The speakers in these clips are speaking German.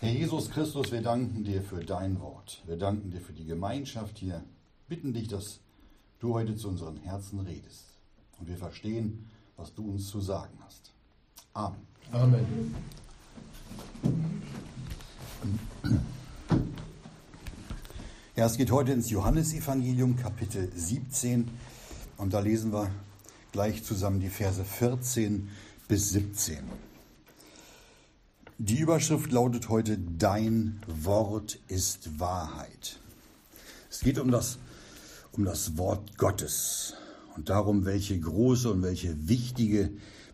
Herr Jesus Christus, wir danken dir für dein Wort. Wir danken dir für die Gemeinschaft hier. Bitten dich, dass du heute zu unseren Herzen redest und wir verstehen, was du uns zu sagen hast. Amen. Amen. Ja, es geht heute ins Johannesevangelium, Kapitel 17, und da lesen wir gleich zusammen die Verse 14 bis 17. Die Überschrift lautet heute Dein Wort ist Wahrheit. Es geht um das, um das Wort Gottes und darum, welche große und welche wichtige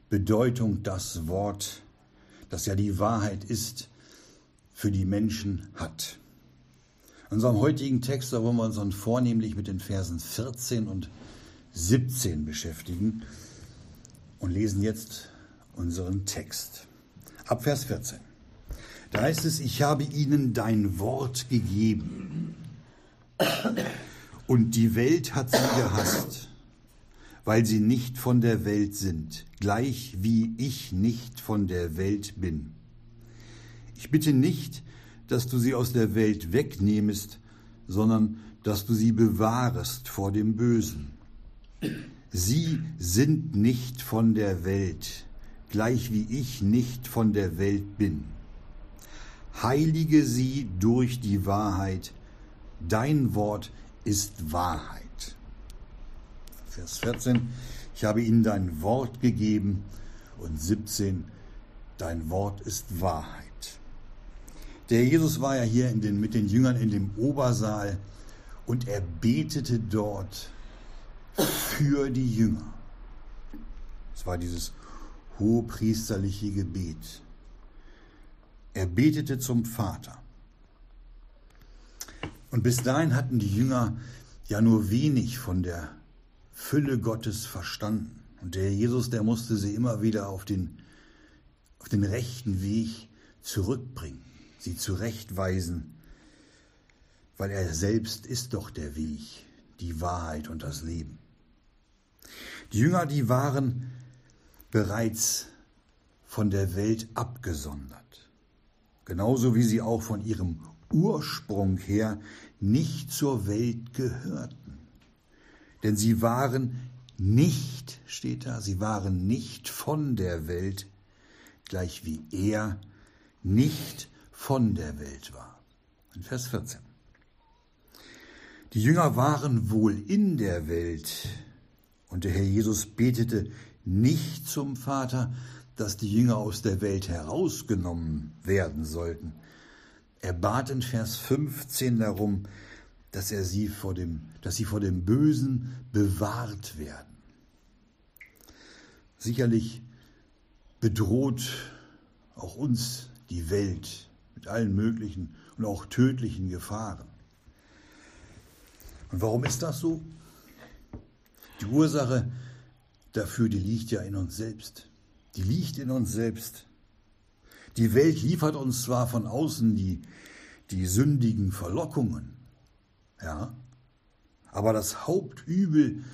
Bedeutung das Wort, das ja die Wahrheit ist, für die Menschen hat. In unserem heutigen Text, da wollen wir uns dann vornehmlich mit den Versen 14 und 17 beschäftigen und lesen jetzt unseren Text. Ab Vers 14. Da heißt es, ich habe ihnen dein Wort gegeben und die Welt hat sie gehasst, weil sie nicht von der Welt sind, gleich wie ich nicht von der Welt bin. Ich bitte nicht, dass du sie aus der Welt wegnehmest, sondern dass du sie bewahrest vor dem Bösen. Sie sind nicht von der Welt, gleich wie ich nicht von der Welt bin. Heilige sie durch die Wahrheit, dein Wort ist Wahrheit. Vers 14, ich habe ihnen dein Wort gegeben und 17, dein Wort ist Wahrheit. Der Jesus war ja hier den, mit den Jüngern in dem Obersaal und er betete dort für die Jünger. Es war dieses hohepriesterliche Gebet. Er betete zum Vater. Und bis dahin hatten die Jünger ja nur wenig von der Fülle Gottes verstanden. Und der Jesus, der musste sie immer wieder auf den, auf den rechten Weg zurückbringen sie zurechtweisen, weil er selbst ist doch der Weg, die Wahrheit und das Leben. Die Jünger, die waren bereits von der Welt abgesondert, genauso wie sie auch von ihrem Ursprung her nicht zur Welt gehörten. Denn sie waren nicht, steht da, sie waren nicht von der Welt, gleich wie er nicht von der Welt war. In Vers 14. Die Jünger waren wohl in der Welt und der Herr Jesus betete nicht zum Vater, dass die Jünger aus der Welt herausgenommen werden sollten. Er bat in Vers 15 darum, dass er sie vor dem, dass sie vor dem Bösen bewahrt werden. Sicherlich bedroht auch uns die Welt mit allen möglichen und auch tödlichen Gefahren. Und warum ist das so? Die Ursache dafür, die liegt ja in uns selbst. Die liegt in uns selbst. Die Welt liefert uns zwar von außen die, die sündigen Verlockungen, ja, aber das Hauptübel,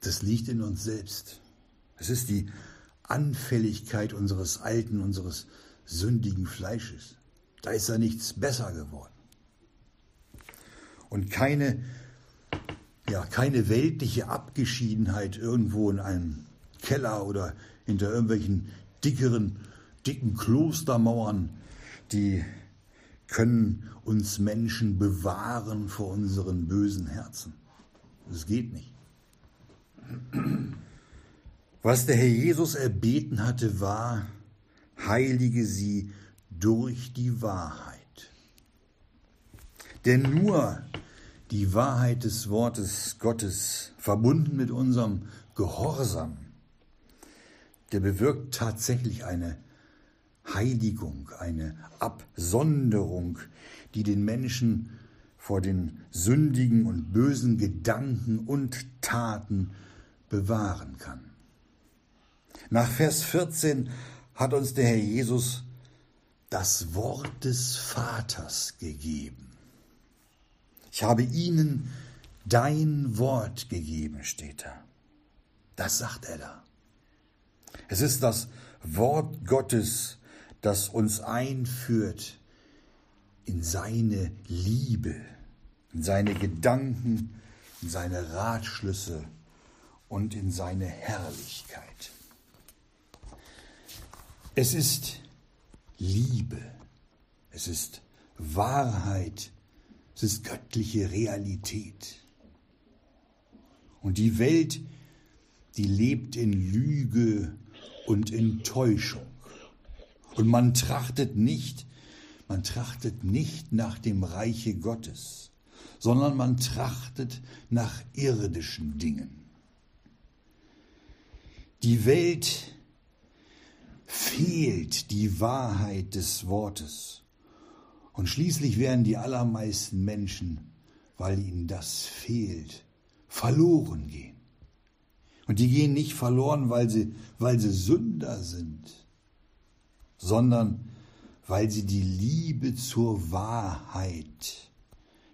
das liegt in uns selbst. Es ist die Anfälligkeit unseres alten, unseres sündigen Fleisches. Da ist ja nichts besser geworden. Und keine, ja, keine weltliche Abgeschiedenheit irgendwo in einem Keller oder hinter irgendwelchen dickeren, dicken Klostermauern, die können uns Menschen bewahren vor unseren bösen Herzen. Das geht nicht. Was der Herr Jesus erbeten hatte, war, heilige sie durch die Wahrheit. Denn nur die Wahrheit des Wortes Gottes, verbunden mit unserem Gehorsam, der bewirkt tatsächlich eine Heiligung, eine Absonderung, die den Menschen vor den sündigen und bösen Gedanken und Taten bewahren kann. Nach Vers 14 hat uns der Herr Jesus das Wort des Vaters gegeben. Ich habe ihnen dein Wort gegeben, steht da. Das sagt er da. Es ist das Wort Gottes, das uns einführt in seine Liebe, in seine Gedanken, in seine Ratschlüsse und in seine Herrlichkeit. Es ist Liebe, es ist Wahrheit, es ist göttliche Realität. Und die Welt, die lebt in Lüge und in Täuschung. Und man trachtet nicht, man trachtet nicht nach dem Reiche Gottes, sondern man trachtet nach irdischen Dingen. Die Welt fehlt die Wahrheit des Wortes. Und schließlich werden die allermeisten Menschen, weil ihnen das fehlt, verloren gehen. Und die gehen nicht verloren, weil sie, weil sie Sünder sind, sondern weil sie die Liebe zur Wahrheit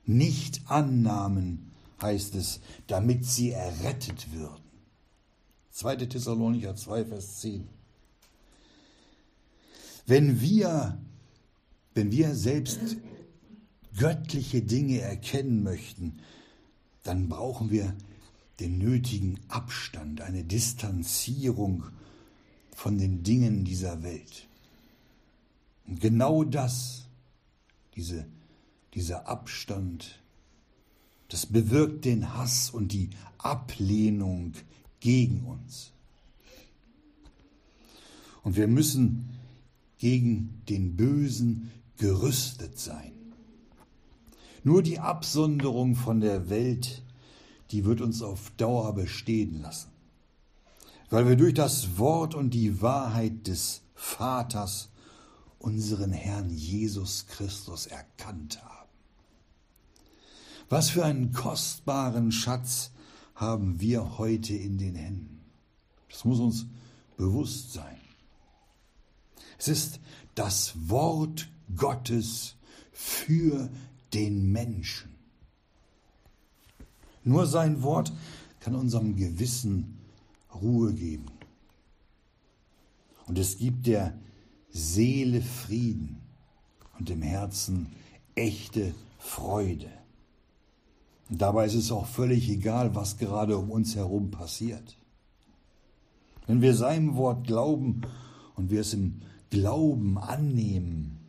nicht annahmen, heißt es, damit sie errettet würden. 2. Thessalonicher 2, Vers 10. Wenn wir, wenn wir selbst göttliche Dinge erkennen möchten, dann brauchen wir den nötigen Abstand, eine Distanzierung von den Dingen dieser Welt. Und genau das, diese, dieser Abstand, das bewirkt den Hass und die Ablehnung gegen uns. Und wir müssen gegen den Bösen gerüstet sein. Nur die Absonderung von der Welt, die wird uns auf Dauer bestehen lassen, weil wir durch das Wort und die Wahrheit des Vaters unseren Herrn Jesus Christus erkannt haben. Was für einen kostbaren Schatz haben wir heute in den Händen. Das muss uns bewusst sein. Es ist das Wort Gottes für den Menschen. Nur sein Wort kann unserem Gewissen Ruhe geben. Und es gibt der Seele Frieden und dem Herzen echte Freude. Und dabei ist es auch völlig egal, was gerade um uns herum passiert. Wenn wir seinem Wort glauben und wir es im Glauben annehmen,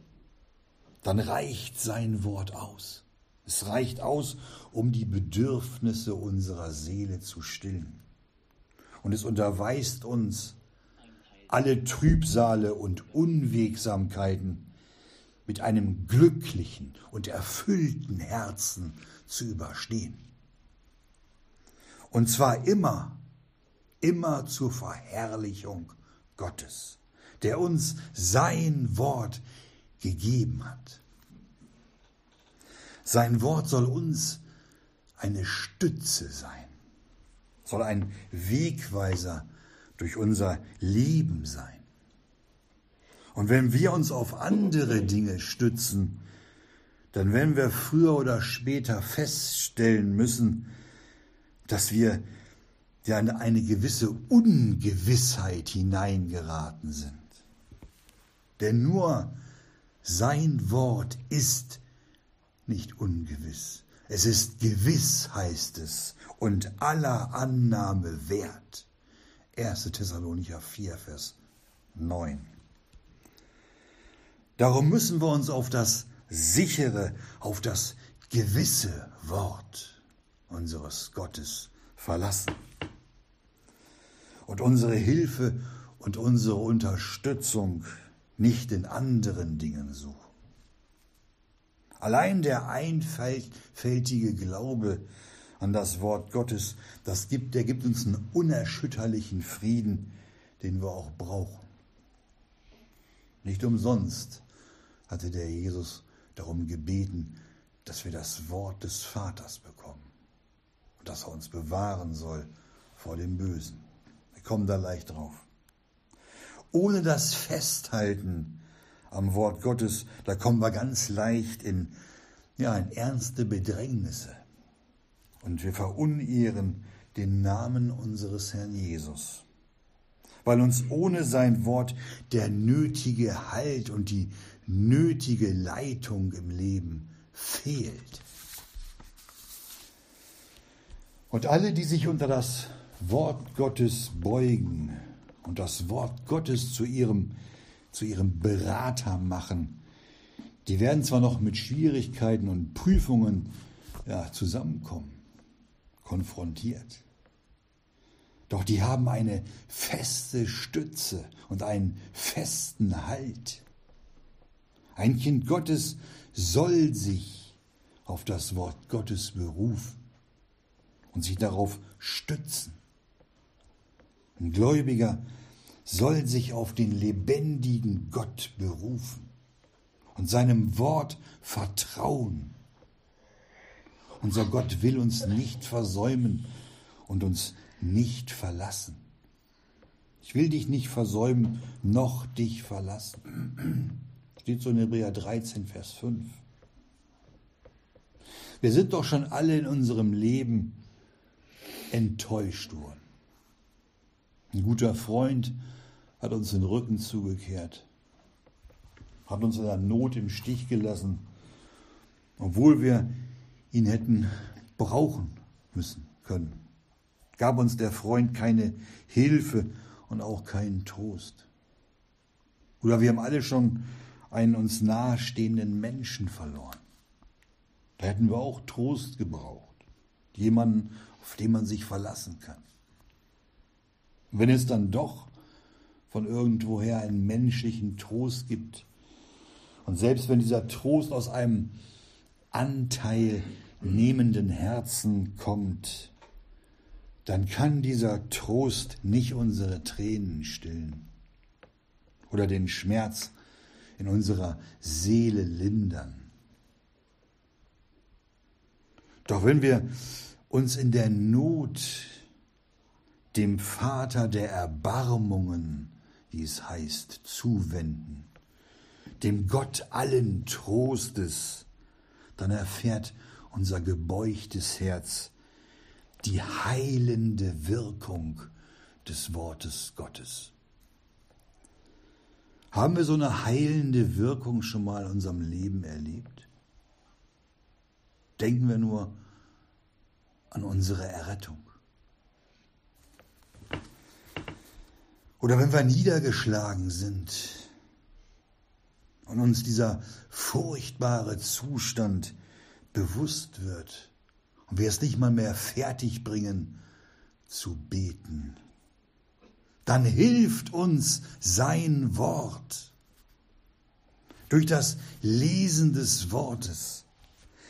dann reicht sein Wort aus. Es reicht aus, um die Bedürfnisse unserer Seele zu stillen. Und es unterweist uns, alle Trübsale und Unwegsamkeiten mit einem glücklichen und erfüllten Herzen zu überstehen. Und zwar immer, immer zur Verherrlichung Gottes der uns sein Wort gegeben hat. Sein Wort soll uns eine Stütze sein, soll ein Wegweiser durch unser Leben sein. Und wenn wir uns auf andere Dinge stützen, dann werden wir früher oder später feststellen müssen, dass wir ja in eine gewisse Ungewissheit hineingeraten sind. Denn nur sein Wort ist nicht ungewiss. Es ist gewiss, heißt es, und aller Annahme wert. 1. Thessalonicher 4, Vers 9. Darum müssen wir uns auf das sichere, auf das gewisse Wort unseres Gottes verlassen. Und unsere Hilfe und unsere Unterstützung nicht in anderen Dingen suchen. Allein der einfältige Glaube an das Wort Gottes, das gibt, der gibt uns einen unerschütterlichen Frieden, den wir auch brauchen. Nicht umsonst hatte der Jesus darum gebeten, dass wir das Wort des Vaters bekommen und dass er uns bewahren soll vor dem Bösen. Wir kommen da leicht drauf. Ohne das Festhalten am Wort Gottes, da kommen wir ganz leicht in, ja, in ernste Bedrängnisse. Und wir verunehren den Namen unseres Herrn Jesus. Weil uns ohne sein Wort der nötige Halt und die nötige Leitung im Leben fehlt. Und alle, die sich unter das Wort Gottes beugen und das Wort Gottes zu ihrem, zu ihrem Berater machen, die werden zwar noch mit Schwierigkeiten und Prüfungen ja, zusammenkommen, konfrontiert. Doch die haben eine feste Stütze und einen festen Halt. Ein Kind Gottes soll sich auf das Wort Gottes berufen und sich darauf stützen. Ein Gläubiger soll sich auf den lebendigen Gott berufen und seinem Wort vertrauen. Unser Gott will uns nicht versäumen und uns nicht verlassen. Ich will dich nicht versäumen, noch dich verlassen. Steht so in Hebräer 13, Vers 5. Wir sind doch schon alle in unserem Leben enttäuscht worden. Ein guter Freund hat uns den Rücken zugekehrt, hat uns in der Not im Stich gelassen, obwohl wir ihn hätten brauchen müssen können. Gab uns der Freund keine Hilfe und auch keinen Trost. Oder wir haben alle schon einen uns nahestehenden Menschen verloren. Da hätten wir auch Trost gebraucht. Jemanden, auf den man sich verlassen kann. Wenn es dann doch von irgendwoher einen menschlichen Trost gibt, und selbst wenn dieser Trost aus einem Anteil nehmenden Herzen kommt, dann kann dieser Trost nicht unsere Tränen stillen oder den Schmerz in unserer Seele lindern. Doch wenn wir uns in der Not dem Vater der Erbarmungen, wie es heißt, zuwenden, dem Gott allen Trostes, dann erfährt unser gebeugtes Herz die heilende Wirkung des Wortes Gottes. Haben wir so eine heilende Wirkung schon mal in unserem Leben erlebt? Denken wir nur an unsere Errettung. Oder wenn wir niedergeschlagen sind und uns dieser furchtbare Zustand bewusst wird und wir es nicht mal mehr fertig bringen zu beten, dann hilft uns sein Wort. Durch das Lesen des Wortes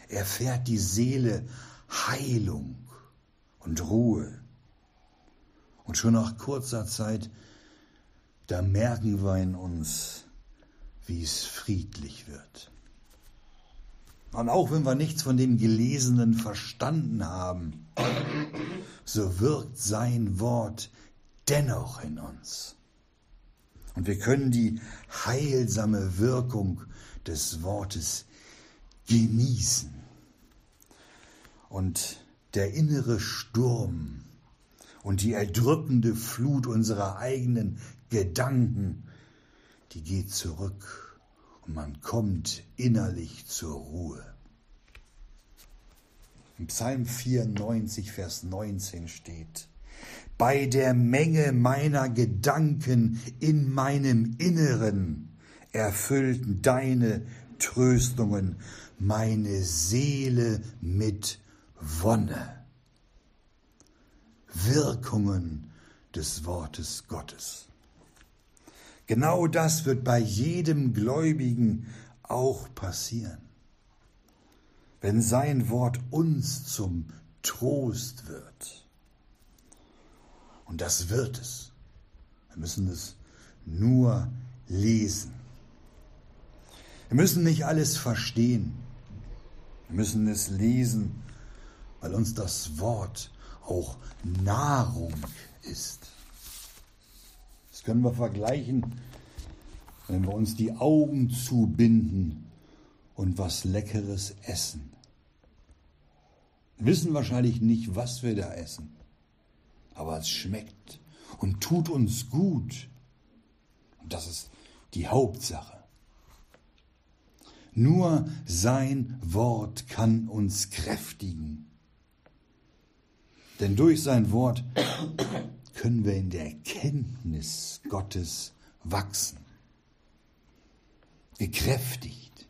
erfährt die Seele Heilung und Ruhe. Und schon nach kurzer Zeit, da merken wir in uns, wie es friedlich wird. Und auch wenn wir nichts von dem Gelesenen verstanden haben, so wirkt sein Wort dennoch in uns. Und wir können die heilsame Wirkung des Wortes genießen und der innere Sturm und die erdrückende Flut unserer eigenen Gedanken, die geht zurück und man kommt innerlich zur Ruhe. Im Psalm 94, Vers 19 steht, bei der Menge meiner Gedanken in meinem Inneren erfüllten deine Tröstungen meine Seele mit Wonne, Wirkungen des Wortes Gottes. Genau das wird bei jedem Gläubigen auch passieren. Wenn sein Wort uns zum Trost wird. Und das wird es. Wir müssen es nur lesen. Wir müssen nicht alles verstehen. Wir müssen es lesen weil uns das Wort auch Nahrung ist. Können wir vergleichen, wenn wir uns die Augen zubinden und was Leckeres essen. Wir wissen wahrscheinlich nicht, was wir da essen, aber es schmeckt und tut uns gut. Und das ist die Hauptsache. Nur sein Wort kann uns kräftigen. Denn durch sein Wort können wir in der Kenntnis Gottes wachsen. Gekräftigt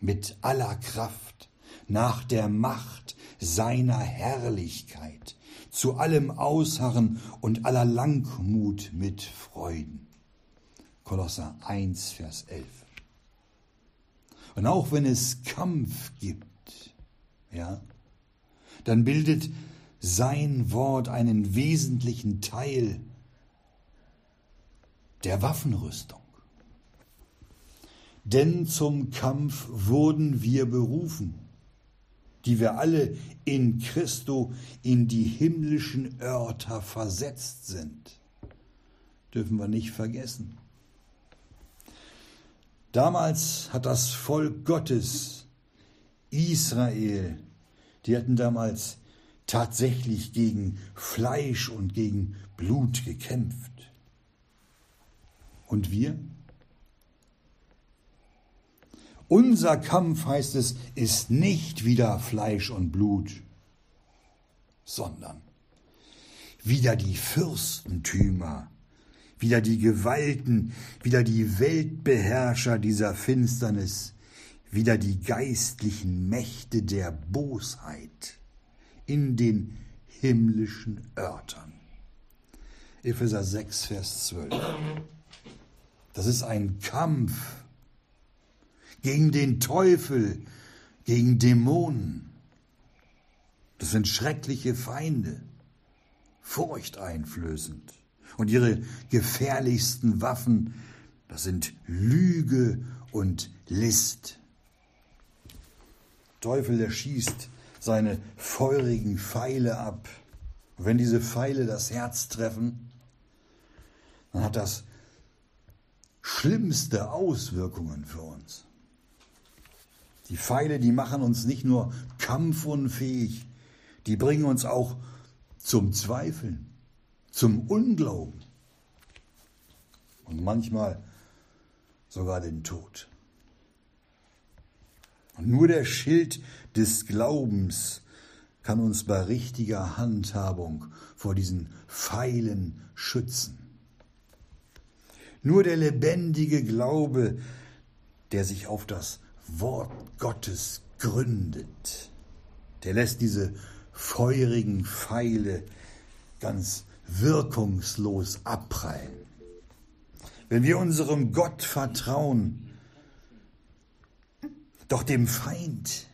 mit aller Kraft nach der Macht seiner Herrlichkeit, zu allem Ausharren und aller Langmut mit Freuden. Kolosser 1, Vers 11. Und auch wenn es Kampf gibt, ja, dann bildet sein Wort einen wesentlichen Teil der Waffenrüstung. Denn zum Kampf wurden wir berufen, die wir alle in Christo in die himmlischen Örter versetzt sind. Dürfen wir nicht vergessen. Damals hat das Volk Gottes, Israel, die hatten damals tatsächlich gegen Fleisch und gegen Blut gekämpft. Und wir? Unser Kampf, heißt es, ist nicht wieder Fleisch und Blut, sondern wieder die Fürstentümer, wieder die Gewalten, wieder die Weltbeherrscher dieser Finsternis, wieder die geistlichen Mächte der Bosheit in den himmlischen Örtern. Epheser 6, Vers 12. Das ist ein Kampf gegen den Teufel, gegen Dämonen. Das sind schreckliche Feinde, furchteinflößend. Und ihre gefährlichsten Waffen, das sind Lüge und List. Teufel, der schießt seine feurigen Pfeile ab. Und wenn diese Pfeile das Herz treffen, dann hat das schlimmste Auswirkungen für uns. Die Pfeile, die machen uns nicht nur kampfunfähig, die bringen uns auch zum Zweifeln, zum Unglauben und manchmal sogar den Tod. Nur der Schild des Glaubens kann uns bei richtiger Handhabung vor diesen Pfeilen schützen. Nur der lebendige Glaube, der sich auf das Wort Gottes gründet, der lässt diese feurigen Pfeile ganz wirkungslos abprallen. Wenn wir unserem Gott vertrauen, doch dem Feind,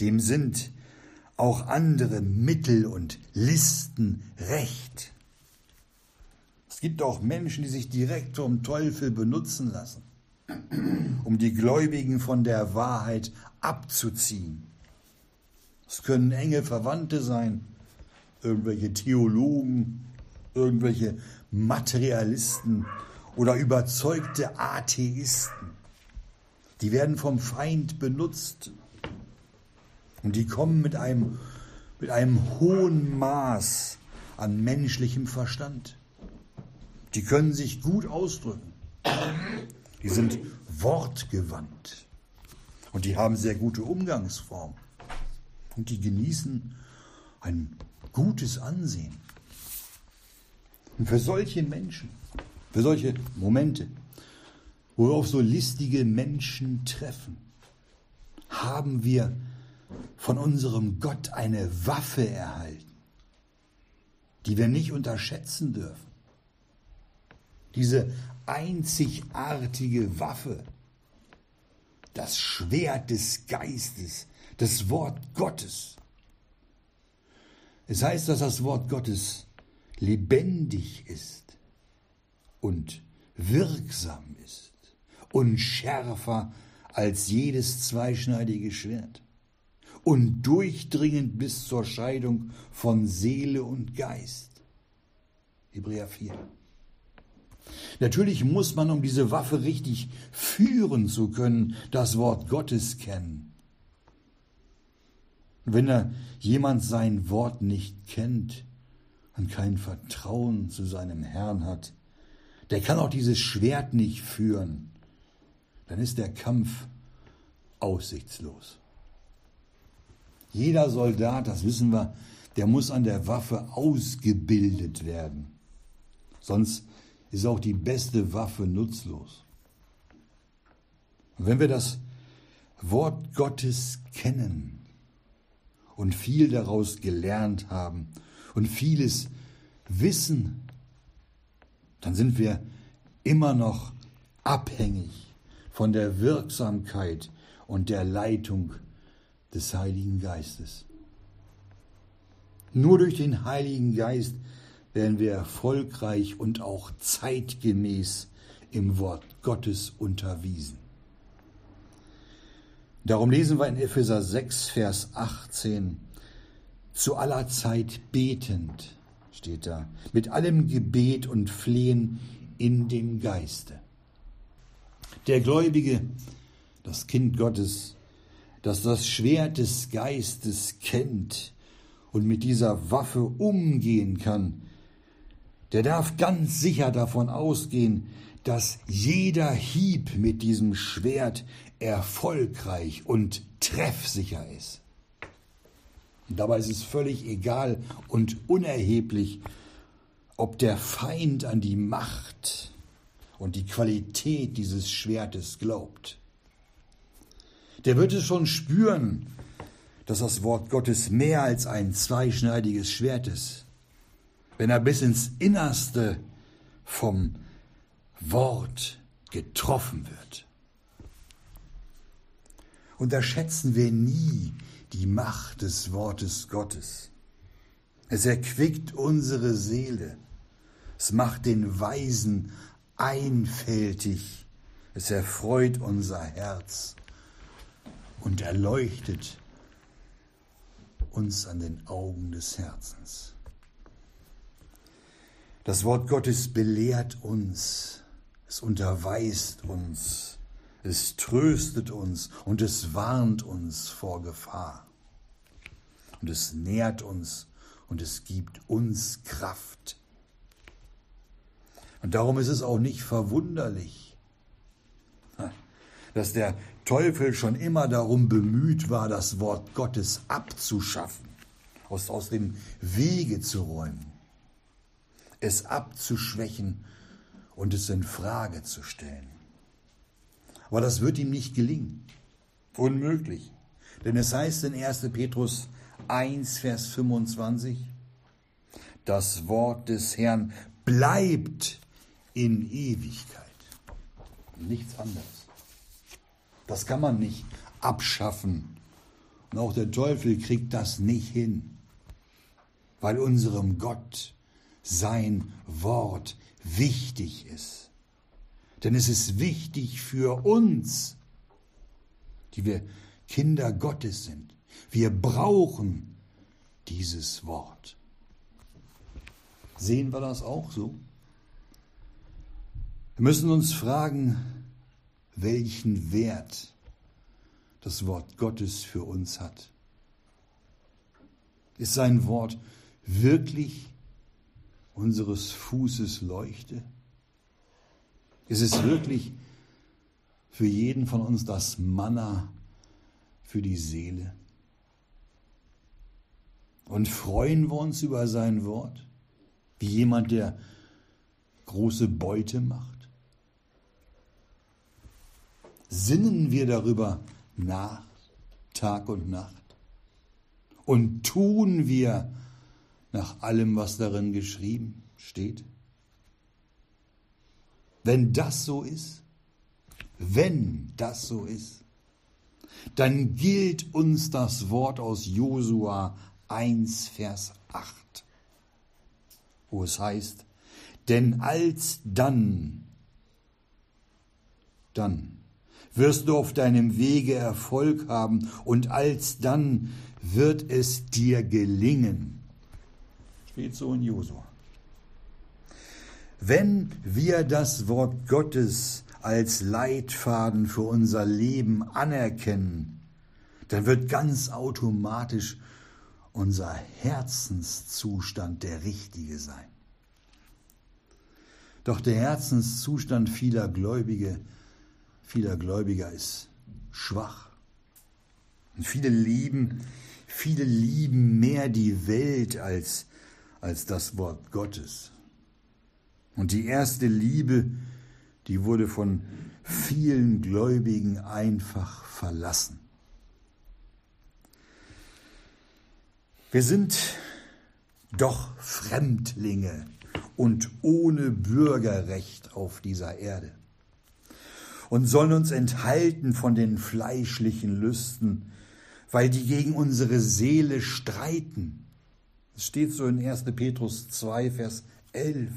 dem sind auch andere Mittel und Listen recht. Es gibt auch Menschen, die sich direkt vom Teufel benutzen lassen, um die Gläubigen von der Wahrheit abzuziehen. Es können enge Verwandte sein, irgendwelche Theologen, irgendwelche Materialisten oder überzeugte Atheisten. Die werden vom Feind benutzt und die kommen mit einem, mit einem hohen Maß an menschlichem Verstand. Die können sich gut ausdrücken. Die sind wortgewandt. Und die haben sehr gute Umgangsformen. Und die genießen ein gutes Ansehen. Und für solche Menschen, für solche Momente, wo wir auf so listige Menschen treffen, haben wir von unserem Gott eine Waffe erhalten, die wir nicht unterschätzen dürfen. Diese einzigartige Waffe, das Schwert des Geistes, das Wort Gottes. Es heißt, dass das Wort Gottes lebendig ist und wirksam und schärfer als jedes zweischneidige Schwert und durchdringend bis zur Scheidung von Seele und Geist. Hebräer 4. Natürlich muss man, um diese Waffe richtig führen zu können, das Wort Gottes kennen. wenn er jemand sein Wort nicht kennt und kein Vertrauen zu seinem Herrn hat, der kann auch dieses Schwert nicht führen. Dann ist der Kampf aussichtslos. Jeder Soldat, das wissen wir, der muss an der Waffe ausgebildet werden. Sonst ist auch die beste Waffe nutzlos. Und wenn wir das Wort Gottes kennen und viel daraus gelernt haben und vieles wissen, dann sind wir immer noch abhängig von der Wirksamkeit und der Leitung des Heiligen Geistes. Nur durch den Heiligen Geist werden wir erfolgreich und auch zeitgemäß im Wort Gottes unterwiesen. Darum lesen wir in Epheser 6, Vers 18, zu aller Zeit betend, steht da, mit allem Gebet und Flehen in dem Geiste. Der Gläubige, das Kind Gottes, das das Schwert des Geistes kennt und mit dieser Waffe umgehen kann, der darf ganz sicher davon ausgehen, dass jeder Hieb mit diesem Schwert erfolgreich und treffsicher ist. Dabei ist es völlig egal und unerheblich, ob der Feind an die Macht und die Qualität dieses Schwertes glaubt. Der wird es schon spüren, dass das Wort Gottes mehr als ein zweischneidiges Schwert ist, wenn er bis ins Innerste vom Wort getroffen wird. Unterschätzen wir nie die Macht des Wortes Gottes. Es erquickt unsere Seele. Es macht den Weisen einfältig. Es erfreut unser Herz und erleuchtet uns an den Augen des Herzens. Das Wort Gottes belehrt uns, es unterweist uns, es tröstet uns und es warnt uns vor Gefahr. Und es nährt uns und es gibt uns Kraft. Und darum ist es auch nicht verwunderlich, dass der Teufel schon immer darum bemüht war, das Wort Gottes abzuschaffen, aus, aus dem Wege zu räumen, es abzuschwächen und es in Frage zu stellen. Aber das wird ihm nicht gelingen. Unmöglich. Denn es heißt in 1. Petrus 1, Vers 25, das Wort des Herrn bleibt in Ewigkeit. Nichts anderes. Das kann man nicht abschaffen. Und auch der Teufel kriegt das nicht hin, weil unserem Gott sein Wort wichtig ist. Denn es ist wichtig für uns, die wir Kinder Gottes sind. Wir brauchen dieses Wort. Sehen wir das auch so? Wir müssen uns fragen, welchen Wert das Wort Gottes für uns hat. Ist sein Wort wirklich unseres Fußes Leuchte? Ist es wirklich für jeden von uns das Manna für die Seele? Und freuen wir uns über sein Wort, wie jemand, der große Beute macht? Sinnen wir darüber nach, Tag und Nacht? Und tun wir nach allem, was darin geschrieben steht? Wenn das so ist, wenn das so ist, dann gilt uns das Wort aus Josua 1, Vers 8, wo es heißt, denn alsdann, dann wirst du auf deinem Wege Erfolg haben und alsdann wird es dir gelingen. Steht so in Josua. Wenn wir das Wort Gottes als Leitfaden für unser Leben anerkennen, dann wird ganz automatisch unser Herzenszustand der richtige sein. Doch der Herzenszustand vieler Gläubige, vieler Gläubiger ist schwach Und viele lieben, viele lieben mehr die Welt als, als das Wort Gottes. Und die erste Liebe, die wurde von vielen Gläubigen einfach verlassen. Wir sind doch Fremdlinge und ohne Bürgerrecht auf dieser Erde und sollen uns enthalten von den fleischlichen Lüsten, weil die gegen unsere Seele streiten. Es steht so in 1. Petrus 2, Vers 11.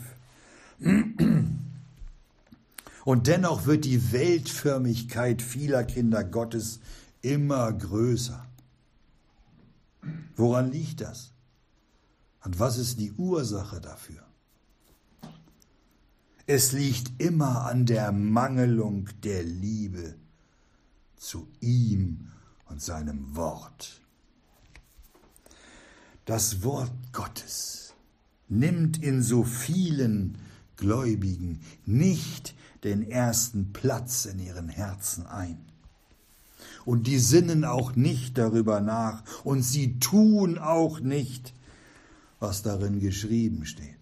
Und dennoch wird die Weltförmigkeit vieler Kinder Gottes immer größer. Woran liegt das? Und was ist die Ursache dafür? Es liegt immer an der Mangelung der Liebe zu ihm und seinem Wort. Das Wort Gottes nimmt in so vielen Gläubigen nicht den ersten Platz in ihren Herzen ein. Und die sinnen auch nicht darüber nach und sie tun auch nicht, was darin geschrieben steht.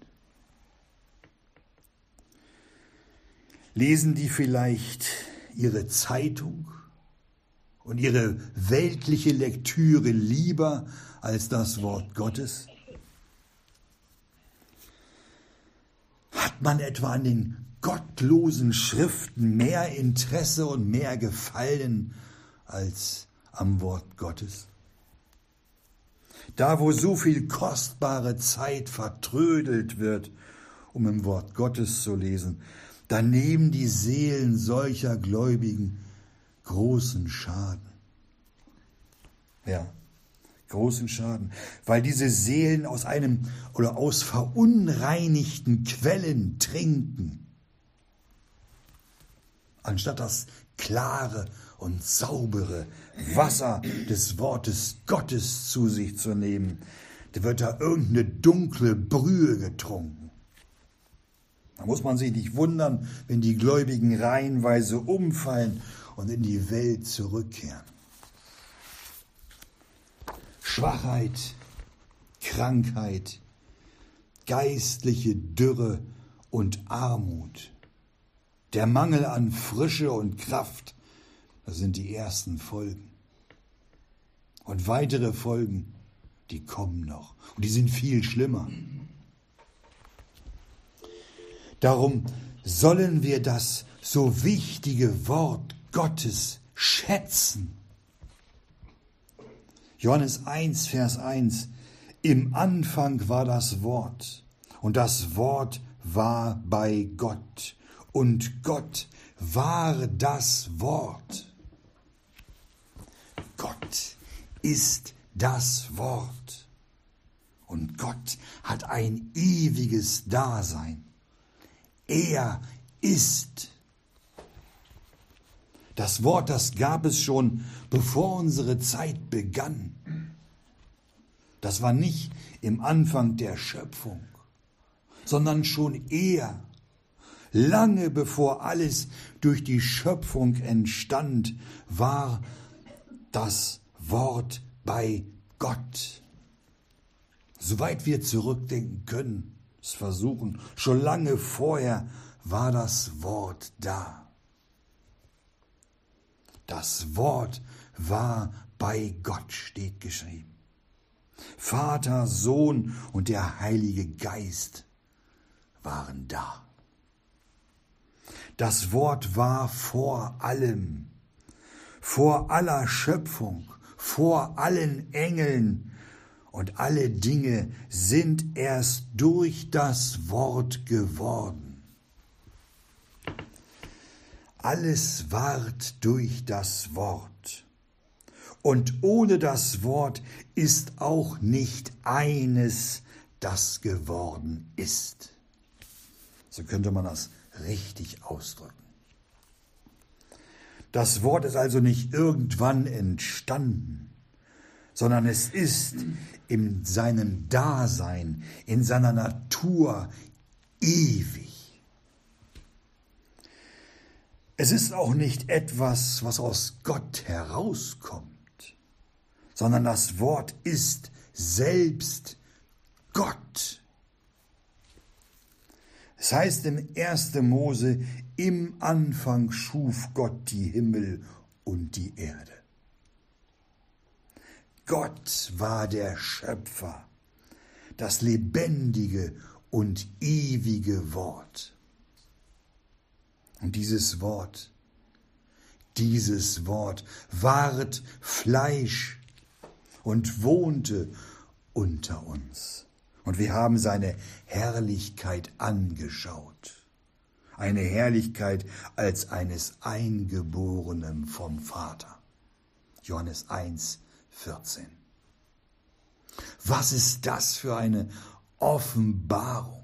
Lesen die vielleicht ihre Zeitung und ihre weltliche Lektüre lieber als das Wort Gottes? Hat man etwa an den gottlosen Schriften mehr Interesse und mehr Gefallen als am Wort Gottes? Da, wo so viel kostbare Zeit vertrödelt wird, um im Wort Gottes zu lesen, da nehmen die Seelen solcher Gläubigen großen Schaden. Ja, großen Schaden, weil diese Seelen aus einem oder aus verunreinigten Quellen trinken, anstatt das klare und saubere Wasser des Wortes Gottes zu sich zu nehmen, wird da irgendeine dunkle Brühe getrunken. Muss man sich nicht wundern, wenn die Gläubigen reihenweise umfallen und in die Welt zurückkehren. Schwachheit, Krankheit, geistliche Dürre und Armut, der Mangel an Frische und Kraft, das sind die ersten Folgen. Und weitere Folgen, die kommen noch. Und die sind viel schlimmer. Darum sollen wir das so wichtige Wort Gottes schätzen. Johannes 1, Vers 1. Im Anfang war das Wort und das Wort war bei Gott und Gott war das Wort. Gott ist das Wort und Gott hat ein ewiges Dasein. Er ist. Das Wort, das gab es schon, bevor unsere Zeit begann. Das war nicht im Anfang der Schöpfung, sondern schon eher, lange bevor alles durch die Schöpfung entstand, war das Wort bei Gott. Soweit wir zurückdenken können, es versuchen. Schon lange vorher war das Wort da. Das Wort war bei Gott, steht geschrieben. Vater, Sohn und der Heilige Geist waren da. Das Wort war vor allem, vor aller Schöpfung, vor allen Engeln, und alle Dinge sind erst durch das Wort geworden. Alles ward durch das Wort. Und ohne das Wort ist auch nicht eines, das geworden ist. So könnte man das richtig ausdrücken. Das Wort ist also nicht irgendwann entstanden, sondern es ist in seinem Dasein, in seiner Natur ewig. Es ist auch nicht etwas, was aus Gott herauskommt, sondern das Wort ist selbst Gott. Es heißt im 1. Mose, im Anfang schuf Gott die Himmel und die Erde. Gott war der Schöpfer, das lebendige und ewige Wort. Und dieses Wort, dieses Wort ward Fleisch und wohnte unter uns. Und wir haben seine Herrlichkeit angeschaut. Eine Herrlichkeit als eines Eingeborenen vom Vater. Johannes 1, 14. Was ist das für eine Offenbarung?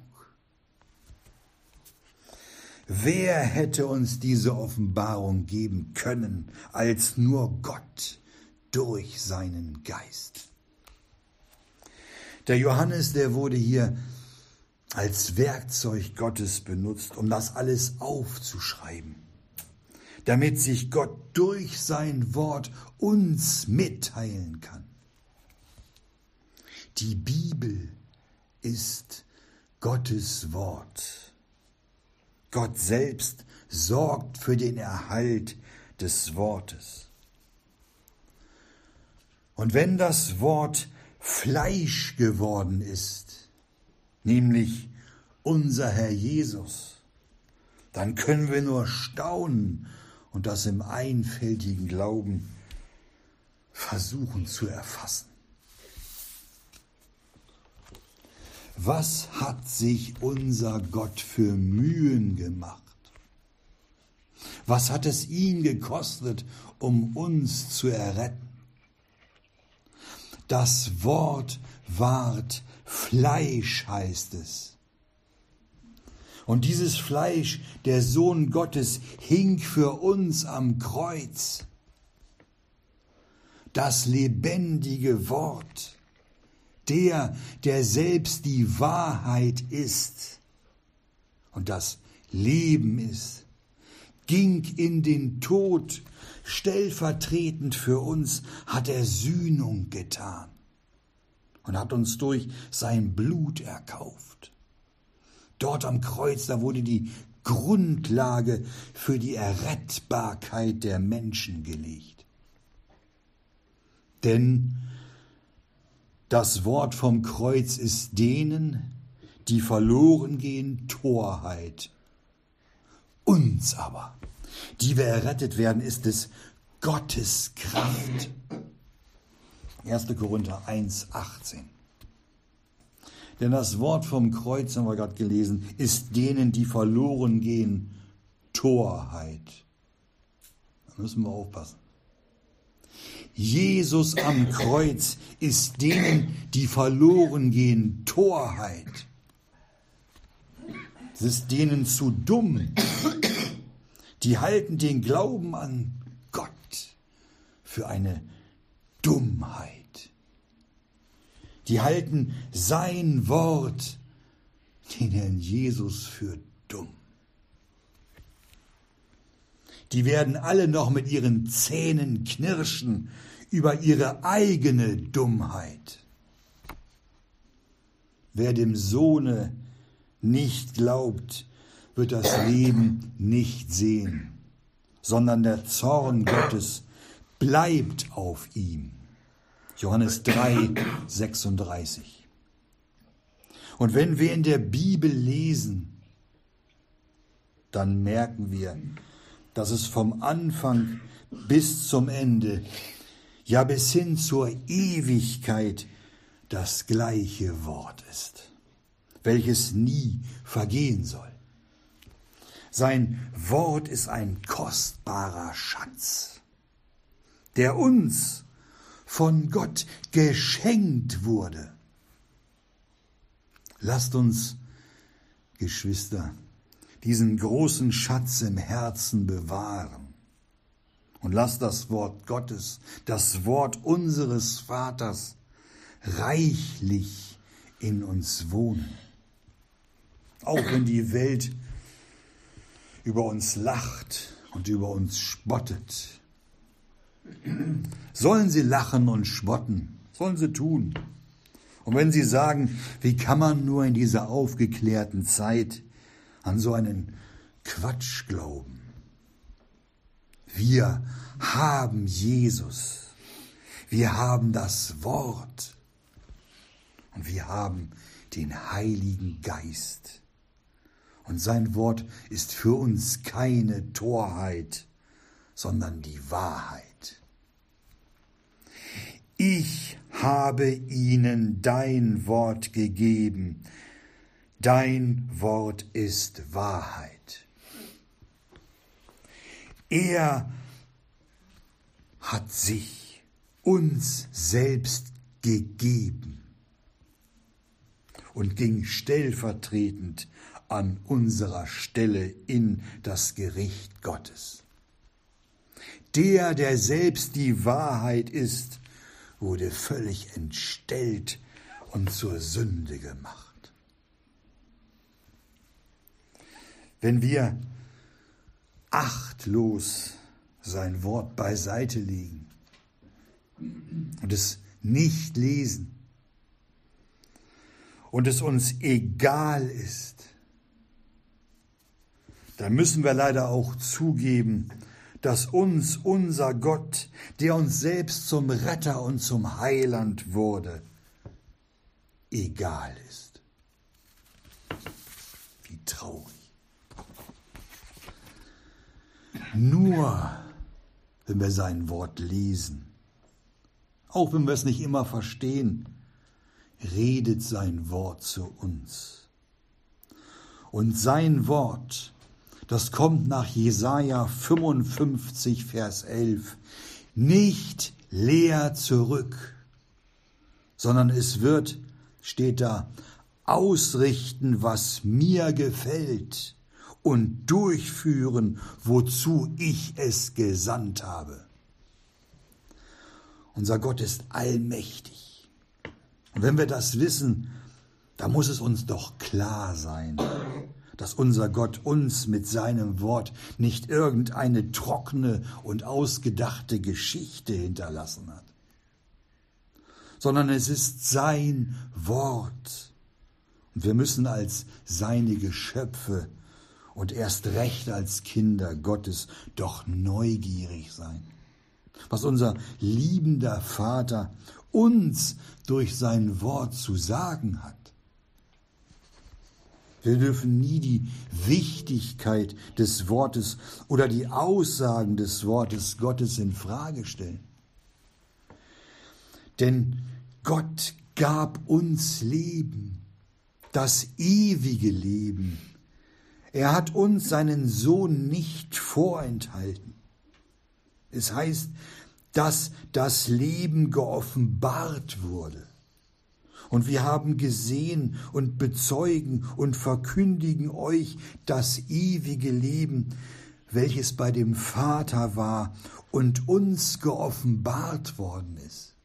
Wer hätte uns diese Offenbarung geben können als nur Gott durch seinen Geist? Der Johannes, der wurde hier als Werkzeug Gottes benutzt, um das alles aufzuschreiben, damit sich Gott durch sein Wort uns mitteilen kann. Die Bibel ist Gottes Wort. Gott selbst sorgt für den Erhalt des Wortes. Und wenn das Wort Fleisch geworden ist, nämlich unser Herr Jesus, dann können wir nur staunen und das im einfältigen Glauben versuchen zu erfassen. Was hat sich unser Gott für Mühen gemacht? Was hat es ihn gekostet, um uns zu erretten? Das Wort ward Fleisch, heißt es. Und dieses Fleisch, der Sohn Gottes, hing für uns am Kreuz. Das lebendige Wort der, der selbst die Wahrheit ist und das Leben ist, ging in den Tod, stellvertretend für uns hat er Sühnung getan und hat uns durch sein Blut erkauft. Dort am Kreuz, da wurde die Grundlage für die Errettbarkeit der Menschen gelegt. Denn das Wort vom Kreuz ist denen, die verloren gehen, Torheit. Uns aber, die wir errettet werden, ist es Gottes Kraft. 1. Korinther 1, 18. Denn das Wort vom Kreuz, haben wir gerade gelesen, ist denen, die verloren gehen, Torheit. Da müssen wir aufpassen. Jesus am Kreuz ist denen, die verloren gehen, Torheit. Es ist denen zu dumm. Die halten den Glauben an Gott für eine Dummheit. Die halten sein Wort, den Herrn Jesus, für dumm. Die werden alle noch mit ihren Zähnen knirschen über ihre eigene Dummheit. Wer dem Sohne nicht glaubt, wird das Leben nicht sehen, sondern der Zorn Gottes bleibt auf ihm. Johannes 3, 36. Und wenn wir in der Bibel lesen, dann merken wir, dass es vom Anfang bis zum Ende, ja bis hin zur Ewigkeit das gleiche Wort ist, welches nie vergehen soll. Sein Wort ist ein kostbarer Schatz, der uns von Gott geschenkt wurde. Lasst uns, Geschwister, diesen großen Schatz im Herzen bewahren. Und lass das Wort Gottes, das Wort unseres Vaters reichlich in uns wohnen. Auch wenn die Welt über uns lacht und über uns spottet, Sollen sie lachen und spotten, sollen sie tun. Und wenn sie sagen, wie kann man nur in dieser aufgeklärten Zeit an so einen Quatsch glauben? Wir haben Jesus. Wir haben das Wort. Und wir haben den Heiligen Geist. Und sein Wort ist für uns keine Torheit, sondern die Wahrheit. Ich habe ihnen dein Wort gegeben. Dein Wort ist Wahrheit. Er hat sich uns selbst gegeben und ging stellvertretend an unserer Stelle in das Gericht Gottes. Der, der selbst die Wahrheit ist, wurde völlig entstellt und zur Sünde gemacht. Wenn wir achtlos sein Wort beiseite legen und es nicht lesen und es uns egal ist, dann müssen wir leider auch zugeben, dass uns unser Gott, der uns selbst zum Retter und zum Heiland wurde, egal ist. Wie traurig. Nur wenn wir sein Wort lesen, auch wenn wir es nicht immer verstehen, redet sein Wort zu uns. Und sein Wort das kommt nach Jesaja 55, Vers 11. Nicht leer zurück, sondern es wird, steht da, ausrichten, was mir gefällt und durchführen, wozu ich es gesandt habe. Unser Gott ist allmächtig. Und wenn wir das wissen, da muss es uns doch klar sein, dass unser Gott uns mit seinem Wort nicht irgendeine trockene und ausgedachte Geschichte hinterlassen hat, sondern es ist sein Wort. Und wir müssen als seine Geschöpfe und erst recht als Kinder Gottes doch neugierig sein, was unser liebender Vater uns durch sein Wort zu sagen hat. Wir dürfen nie die Wichtigkeit des Wortes oder die Aussagen des Wortes Gottes in Frage stellen. Denn Gott gab uns Leben, das ewige Leben. Er hat uns seinen Sohn nicht vorenthalten. Es heißt, dass das Leben geoffenbart wurde. Und wir haben gesehen und bezeugen und verkündigen euch das ewige Leben, welches bei dem Vater war und uns geoffenbart worden ist.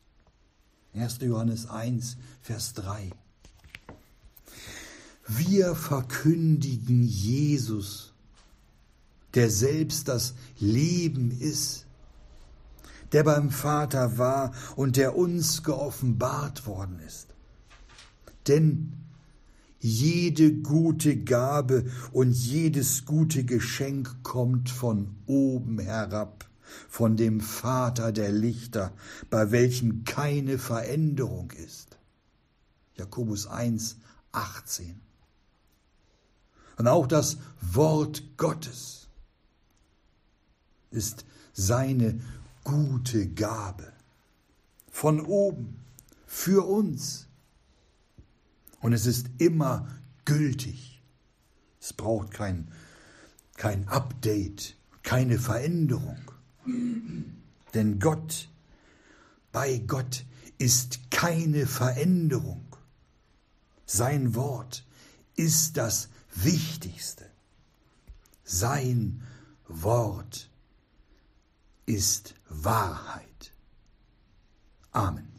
1. Johannes 1, Vers 3. Wir verkündigen Jesus, der selbst das Leben ist, der beim Vater war und der uns geoffenbart worden ist. Denn jede gute Gabe und jedes gute Geschenk kommt von oben herab, von dem Vater der Lichter, bei welchem keine Veränderung ist. Jakobus 1, 18. Und auch das Wort Gottes ist seine gute Gabe von oben für uns und es ist immer gültig. Es braucht kein, kein Update, keine Veränderung. Denn Gott, bei Gott ist keine Veränderung. Sein Wort ist das Wichtigste. Sein Wort ist Wahrheit. Amen.